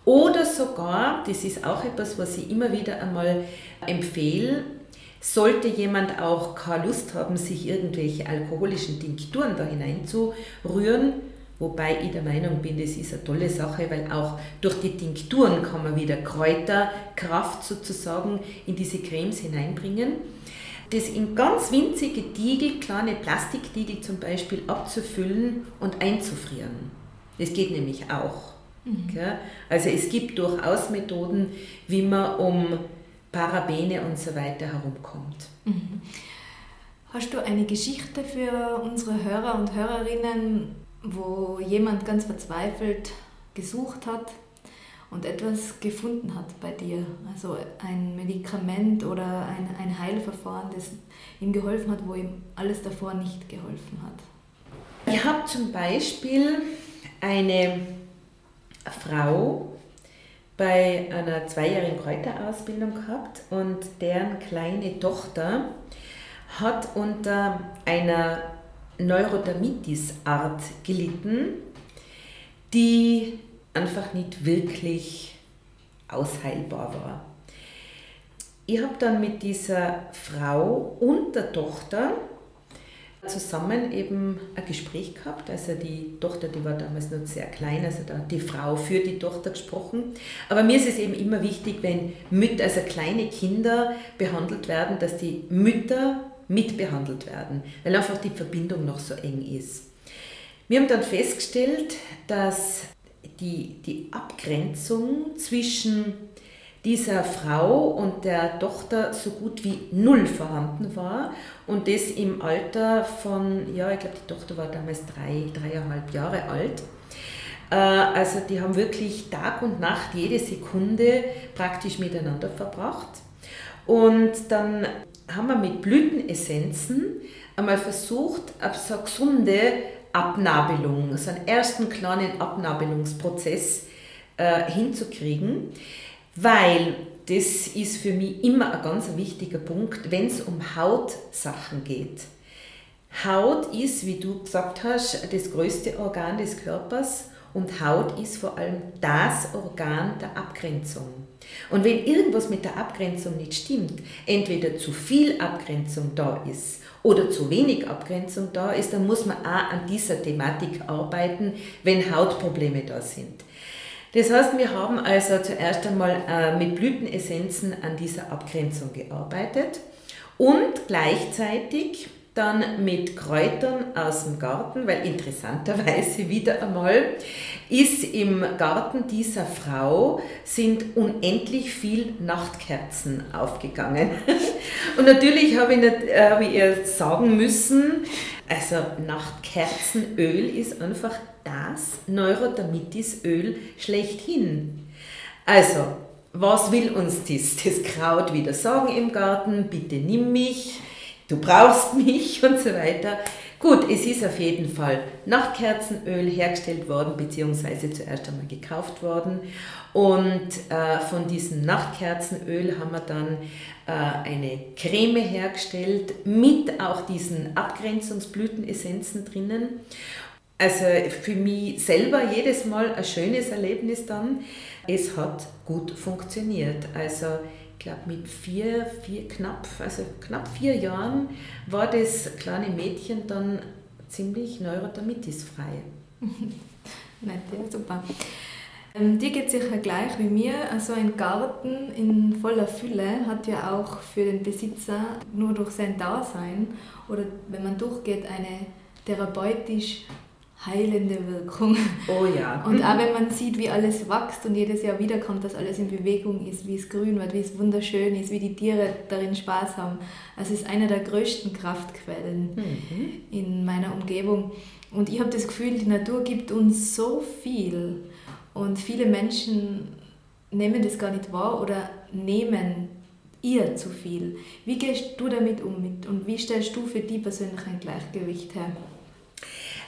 Oder sogar, das ist auch etwas, was ich immer wieder einmal empfehle, sollte jemand auch keine Lust haben, sich irgendwelche alkoholischen Tinkturen da hineinzurühren, wobei ich der Meinung bin, das ist eine tolle Sache, weil auch durch die Tinkturen kann man wieder Kräuterkraft sozusagen in diese Cremes hineinbringen. Das in ganz winzige Tiegel, kleine Plastiktiegel zum Beispiel, abzufüllen und einzufrieren. Das geht nämlich auch. Mhm. Also es gibt durchaus Methoden, wie man um Parabene und so weiter herumkommt. Mhm. Hast du eine Geschichte für unsere Hörer und Hörerinnen, wo jemand ganz verzweifelt gesucht hat und etwas gefunden hat bei dir? Also ein Medikament oder ein, ein Heilverfahren, das ihm geholfen hat, wo ihm alles davor nicht geholfen hat? Ich habe zum Beispiel eine Frau, bei einer zweijährigen Kräuterausbildung gehabt und deren kleine Tochter hat unter einer Neurodermitis-Art gelitten, die einfach nicht wirklich ausheilbar war. Ich habe dann mit dieser Frau und der Tochter zusammen eben ein Gespräch gehabt. Also die Tochter, die war damals noch sehr klein, also da hat die Frau für die Tochter gesprochen. Aber mir ist es eben immer wichtig, wenn Mütter, also kleine Kinder behandelt werden, dass die Mütter mitbehandelt werden, weil einfach die Verbindung noch so eng ist. Wir haben dann festgestellt, dass die, die Abgrenzung zwischen dieser Frau und der Tochter so gut wie null vorhanden war und das im Alter von, ja, ich glaube, die Tochter war damals drei, dreieinhalb Jahre alt. Äh, also die haben wirklich Tag und Nacht jede Sekunde praktisch miteinander verbracht. Und dann haben wir mit Blütenessenzen einmal versucht, so eine gesunde Abnabelung, so einen ersten kleinen Abnabelungsprozess äh, hinzukriegen weil das ist für mich immer ein ganz wichtiger Punkt, wenn es um Hautsachen geht. Haut ist, wie du gesagt hast, das größte Organ des Körpers und Haut ist vor allem das Organ der Abgrenzung. Und wenn irgendwas mit der Abgrenzung nicht stimmt, entweder zu viel Abgrenzung da ist oder zu wenig Abgrenzung da ist, dann muss man auch an dieser Thematik arbeiten, wenn Hautprobleme da sind. Das heißt, wir haben also zuerst einmal äh, mit Blütenessenzen an dieser Abgrenzung gearbeitet und gleichzeitig dann mit Kräutern aus dem Garten, weil interessanterweise wieder einmal ist im Garten dieser Frau sind unendlich viel Nachtkerzen aufgegangen. (laughs) Und natürlich habe ich, nicht, habe ich ihr sagen müssen, also Nachtkerzenöl ist einfach das Neurodermitisöl schlechthin. Also, was will uns das, das Kraut wieder sagen im Garten? Bitte nimm mich, du brauchst mich (laughs) und so weiter. Gut, es ist auf jeden Fall Nachtkerzenöl hergestellt worden, beziehungsweise zuerst einmal gekauft worden. Und äh, von diesem Nachtkerzenöl haben wir dann äh, eine Creme hergestellt mit auch diesen Abgrenzungsblütenessenzen drinnen. Also für mich selber jedes Mal ein schönes Erlebnis dann. Es hat gut funktioniert. Also ich glaube mit vier, vier knapp, also knapp vier Jahren war das kleine Mädchen dann ziemlich neurodermitisfrei. (laughs) Nett, ja, super. Ähm, dir geht sicher gleich wie mir. Also ein Garten in voller Fülle hat ja auch für den Besitzer nur durch sein Dasein oder wenn man durchgeht eine therapeutisch heilende Wirkung. Oh ja. Und auch wenn man sieht, wie alles wächst und jedes Jahr wiederkommt, dass alles in Bewegung ist, wie es grün wird, wie es wunderschön ist, wie die Tiere darin Spaß haben. Also es ist eine der größten Kraftquellen mhm. in meiner Umgebung. Und ich habe das Gefühl, die Natur gibt uns so viel. Und viele Menschen nehmen das gar nicht wahr oder nehmen ihr zu viel. Wie gehst du damit um und wie stellst du für die persönlich ein Gleichgewicht her?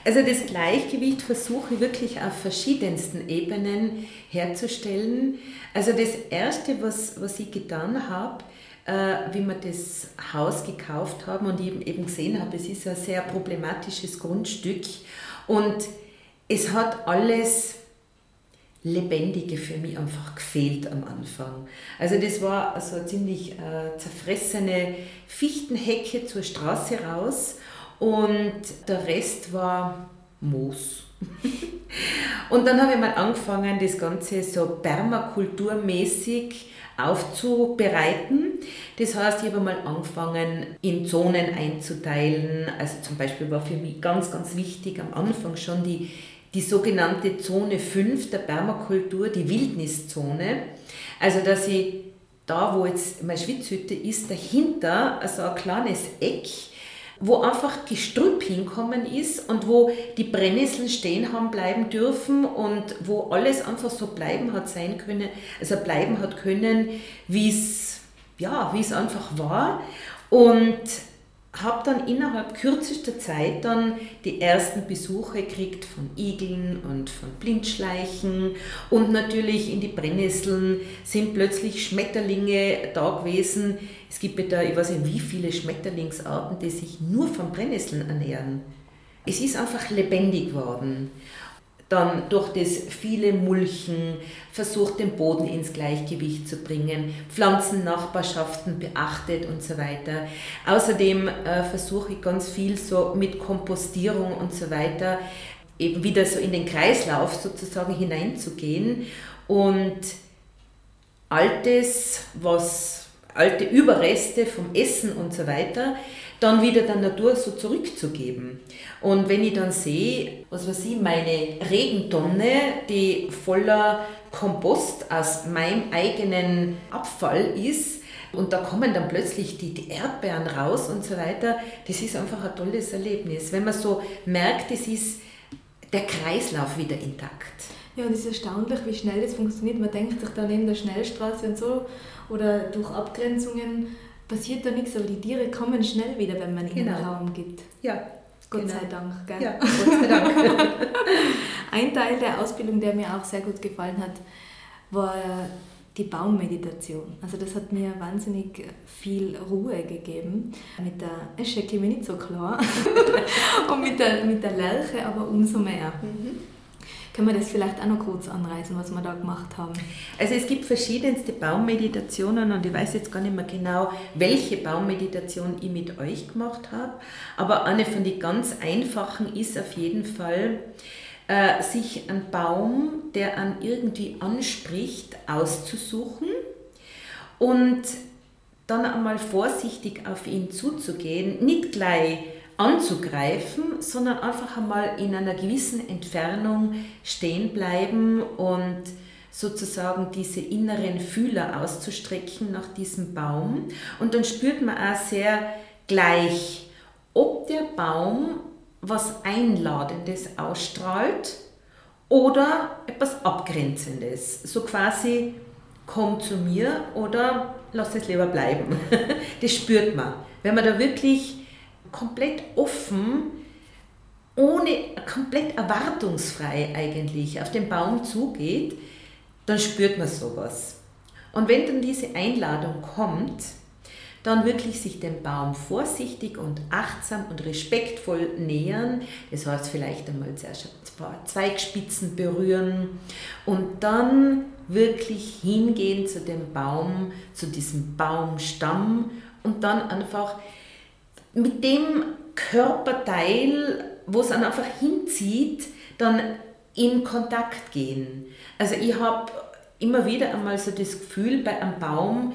Also das Gleichgewicht versuche ich wirklich auf verschiedensten Ebenen herzustellen. Also das Erste, was, was ich getan habe, äh, wie wir das Haus gekauft haben und eben, eben gesehen habe, es ist ein sehr problematisches Grundstück und es hat alles Lebendige für mich einfach gefehlt am Anfang. Also das war so eine ziemlich äh, zerfressene Fichtenhecke zur Straße raus und der Rest war Moos. (laughs) und dann habe ich mal angefangen, das Ganze so permakulturmäßig aufzubereiten. Das heißt, ich habe mal angefangen, in Zonen einzuteilen. Also zum Beispiel war für mich ganz, ganz wichtig am Anfang schon die, die sogenannte Zone 5 der Permakultur, die Wildniszone. Also, dass ich da, wo jetzt meine Schwitzhütte ist, dahinter so ein kleines Eck wo einfach Gestrüpp hinkommen ist und wo die Brennnesseln stehen haben bleiben dürfen und wo alles einfach so bleiben hat sein können, also bleiben hat können, wie es ja, wie es einfach war. Und habe dann innerhalb kürzester Zeit dann die ersten Besuche gekriegt von Igeln und von Blindschleichen und natürlich in die Brennnesseln sind plötzlich Schmetterlinge da gewesen. Es gibt ja da, ich weiß nicht wie viele Schmetterlingsarten, die sich nur von Brennnesseln ernähren. Es ist einfach lebendig geworden dann durch das viele Mulchen versucht, den Boden ins Gleichgewicht zu bringen, Pflanzennachbarschaften beachtet und so weiter. Außerdem äh, versuche ich ganz viel so mit Kompostierung und so weiter eben wieder so in den Kreislauf sozusagen hineinzugehen und altes, was alte Überreste vom Essen und so weiter dann wieder der Natur so zurückzugeben. Und wenn ich dann sehe, was weiß ich, meine Regentonne, die voller Kompost aus meinem eigenen Abfall ist, und da kommen dann plötzlich die, die Erdbeeren raus und so weiter, das ist einfach ein tolles Erlebnis. Wenn man so merkt, es ist der Kreislauf wieder intakt. Ja, und es ist erstaunlich, wie schnell das funktioniert. Man denkt sich da neben der Schnellstraße und so oder durch Abgrenzungen passiert da nichts, aber die Tiere kommen schnell wieder, wenn man ihnen genau. Raum gibt. Ja. Gott genau. sei Dank. Gell? Ja, Gott sei Dank. (laughs) Ein Teil der Ausbildung, der mir auch sehr gut gefallen hat, war die Baummeditation. Also das hat mir wahnsinnig viel Ruhe gegeben. Mit der Esche käme nicht so klar (laughs) und mit der, mit der Lerche aber umso mehr. Mhm. Können wir das vielleicht auch noch kurz anreißen, was wir da gemacht haben? Also es gibt verschiedenste Baummeditationen und ich weiß jetzt gar nicht mehr genau, welche Baummeditation ich mit euch gemacht habe, aber eine von den ganz einfachen ist auf jeden Fall, äh, sich einen Baum, der an irgendwie anspricht, auszusuchen und dann einmal vorsichtig auf ihn zuzugehen, nicht gleich anzugreifen, sondern einfach einmal in einer gewissen Entfernung stehen bleiben und sozusagen diese inneren Fühler auszustrecken nach diesem Baum. Und dann spürt man auch sehr gleich, ob der Baum was Einladendes ausstrahlt oder etwas Abgrenzendes. So quasi, komm zu mir oder lass es lieber bleiben. (laughs) Das spürt man. Wenn man da wirklich komplett offen, ohne, komplett erwartungsfrei eigentlich auf den Baum zugeht, dann spürt man sowas. Und wenn dann diese Einladung kommt, dann wirklich sich dem Baum vorsichtig und achtsam und respektvoll nähern. Das heißt vielleicht einmal zuerst ein paar Zweigspitzen berühren und dann wirklich hingehen zu dem Baum, zu diesem Baumstamm und dann einfach mit dem Körperteil, wo es dann einfach hinzieht, dann in Kontakt gehen. Also ich habe immer wieder einmal so das Gefühl bei einem Baum,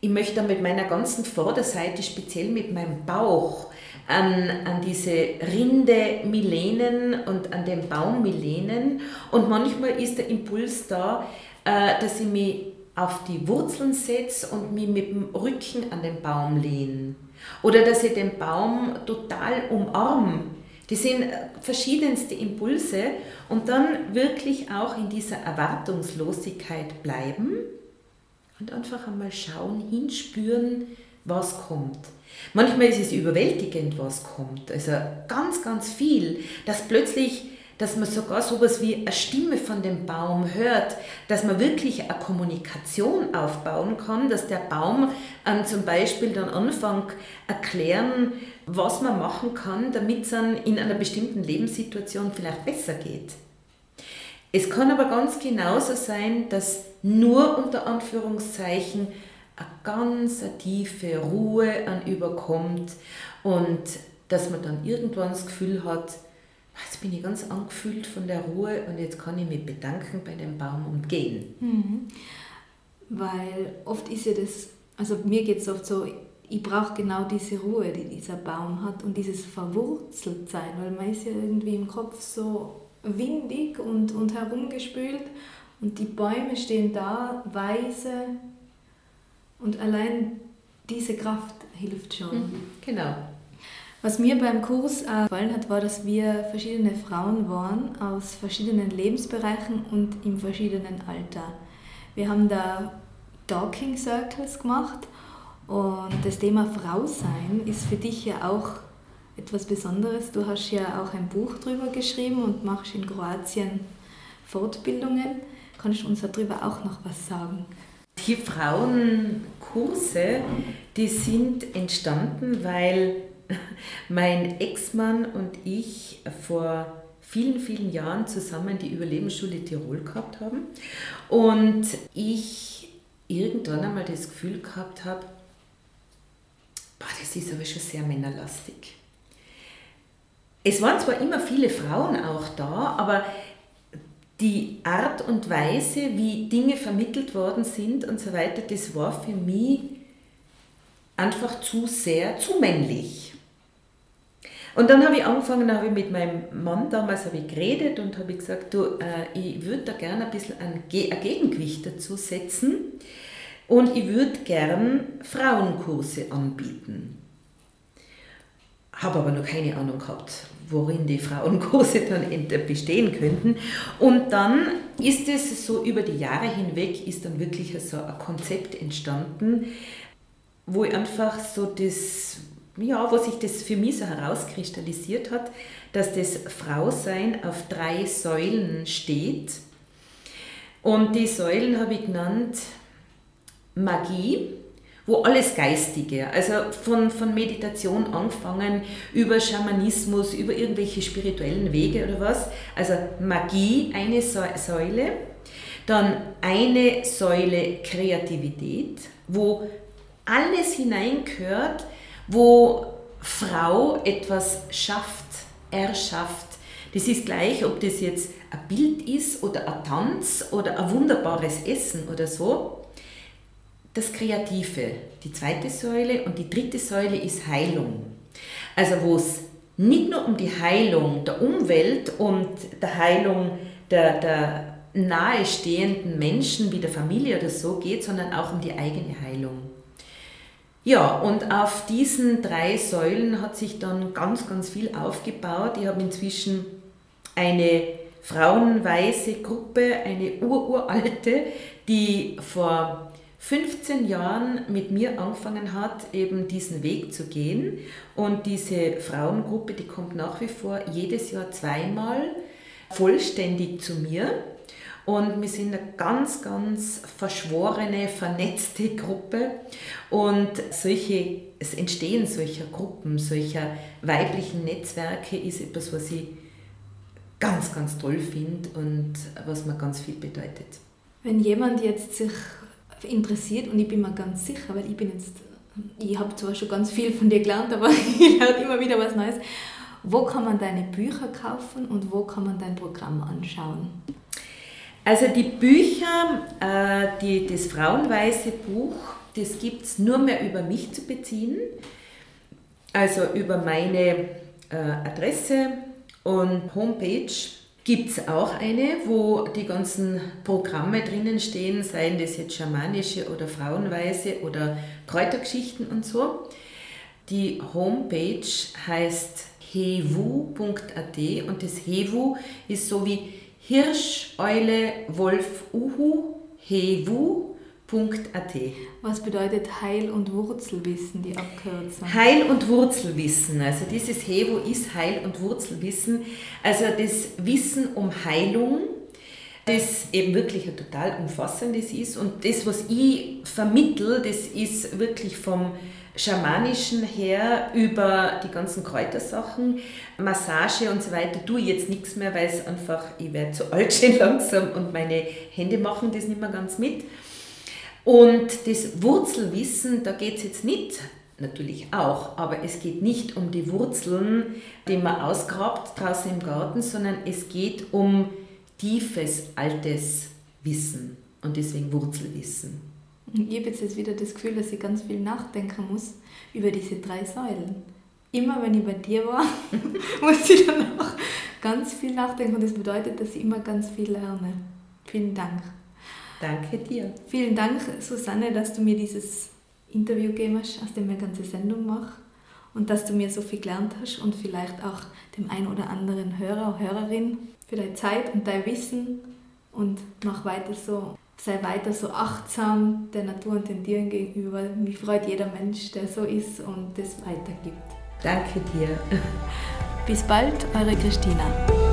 ich möchte mit meiner ganzen Vorderseite, speziell mit meinem Bauch, an, an diese Rinde Milenen und an den Baum Milenen. Und manchmal ist der Impuls da, äh, dass ich mich auf die Wurzeln setze und mich mit dem Rücken an den Baum lehne. Oder dass ich den Baum total umarme. Das sind verschiedenste Impulse und dann wirklich auch in dieser Erwartungslosigkeit bleiben und einfach einmal schauen, hinspüren, was kommt. Manchmal ist es überwältigend, was kommt. Also ganz, ganz viel, dass plötzlich dass man sogar sowas wie eine Stimme von dem Baum hört, dass man wirklich eine Kommunikation aufbauen kann, dass der Baum ähm, zum Beispiel dann anfängt erklären, was man machen kann, damit es dann in einer bestimmten Lebenssituation vielleicht besser geht. Es kann aber ganz genauso sein, dass nur unter Anführungszeichen eine ganz tiefe Ruhe an überkommt und dass man dann irgendwann das Gefühl hat, jetzt bin ich ganz angefühlt von der Ruhe und jetzt kann ich mich bedanken bei dem Baum und gehen. Mhm. Weil oft ist ja das, also mir geht es oft so, ich brauche genau diese Ruhe, die dieser Baum hat und dieses Verwurzeltsein, weil man ist ja irgendwie im Kopf so windig und, und herumgespült und die Bäume stehen da, weise und allein diese Kraft hilft schon. Mhm, genau. Was mir beim Kurs äh, gefallen hat, war, dass wir verschiedene Frauen waren aus verschiedenen Lebensbereichen und im verschiedenen Alter. Wir haben da Talking Circles gemacht Und das Thema Frau sein ist für dich ja auch etwas Besonderes. Du hast ja auch ein Buch darüber geschrieben und machst in Kroatien Fortbildungen. Kannst du uns darüber auch noch was sagen? Die Frauenkurse, die sind entstanden, weil (laughs) mein Ex-Mann und ich vor vielen, vielen Jahren zusammen die Überlebensschule Tirol gehabt haben und ich irgendwann einmal das Gefühl gehabt habe, boah, das ist aber schon sehr männerlastig. Es waren zwar immer viele Frauen auch da, aber die Art und Weise, wie Dinge vermittelt worden sind und so weiter, das war für mich einfach zu sehr, zu männlich. Und dann habe ich angefangen, habe ich mit meinem Mann damals habe ich geredet und habe gesagt, du, äh, ich würde da gerne ein bisschen ein, Ge ein Gegengewicht dazu setzen und ich würde gern Frauenkurse anbieten. Habe aber noch keine Ahnung gehabt, worin die Frauenkurse dann bestehen könnten. Und dann ist es so über die Jahre hinweg, ist dann wirklich so ein Konzept entstanden, wo ich einfach so das, ja, wo sich das für mich so herauskristallisiert hat, dass das Frausein auf drei Säulen steht. Und die Säulen habe ich genannt Magie, wo alles Geistige, also von, von Meditation angefangen, über Schamanismus, über irgendwelche spirituellen Wege oder was. Also Magie, eine Säule. Dann eine Säule Kreativität, wo alles hineingehört, wo Frau etwas schafft, erschafft. Das ist gleich, ob das jetzt ein Bild ist oder ein Tanz oder ein wunderbares Essen oder so das Kreative, die zweite Säule und die dritte Säule ist Heilung. Also wo es nicht nur um die Heilung der Umwelt und der Heilung der, der nahestehenden Menschen wie der Familie oder so geht, sondern auch um die eigene Heilung. Ja, und auf diesen drei Säulen hat sich dann ganz, ganz viel aufgebaut. Ich habe inzwischen eine frauenweise Gruppe, eine ururalte, die vor 15 Jahren mit mir angefangen hat, eben diesen Weg zu gehen. Und diese Frauengruppe, die kommt nach wie vor jedes Jahr zweimal vollständig zu mir. Und wir sind eine ganz, ganz verschworene, vernetzte Gruppe. Und solche, es Entstehen solcher Gruppen, solcher weiblichen Netzwerke ist etwas, was ich ganz, ganz toll finde und was mir ganz viel bedeutet. Wenn jemand jetzt sich interessiert und ich bin mir ganz sicher, weil ich bin jetzt, ich habe zwar schon ganz viel von dir gelernt, aber (laughs) ich lerne immer wieder was Neues. Wo kann man deine Bücher kaufen und wo kann man dein Programm anschauen? Also die Bücher, äh, die, das Frauenweise Buch, das gibt es nur mehr über mich zu beziehen, also über meine äh, Adresse und Homepage gibt es auch eine, wo die ganzen Programme drinnen stehen, seien das jetzt schamanische oder Frauenweise oder Kräutergeschichten und so. Die Homepage heißt hewu.at und das Hewu ist so wie Hirsch, Eule, Wolf, Uhu, Hewu Wurzelwissen.at. Was bedeutet Heil- und Wurzelwissen, die Abkürzung? Heil- und Wurzelwissen. Also dieses HEWO ist Heil- und Wurzelwissen. Also das Wissen um Heilung, das eben wirklich ein total umfassendes ist. Und das, was ich vermittle, das ist wirklich vom Schamanischen her über die ganzen Kräutersachen, Massage und so weiter, tue ich jetzt nichts mehr, weil es einfach, ich werde zu alt (laughs) schon langsam und meine Hände machen das nicht mehr ganz mit. Und das Wurzelwissen, da geht es jetzt nicht, natürlich auch, aber es geht nicht um die Wurzeln, die man ausgrabt draußen im Garten, sondern es geht um tiefes, altes Wissen und deswegen Wurzelwissen. Ich habe jetzt wieder das Gefühl, dass ich ganz viel nachdenken muss über diese drei Säulen. Immer wenn ich bei dir war, (laughs) muss ich dann auch ganz viel nachdenken und das bedeutet, dass ich immer ganz viel lerne. Vielen Dank. Danke dir. Vielen Dank, Susanne, dass du mir dieses Interview gegeben hast, aus dem ich eine ganze Sendung mache und dass du mir so viel gelernt hast und vielleicht auch dem einen oder anderen Hörer oder Hörerin für deine Zeit und dein Wissen und mach weiter so. sei weiter so achtsam der Natur und den Tieren gegenüber. Mich freut jeder Mensch, der so ist und das weitergibt. Danke dir. Bis bald, eure Christina.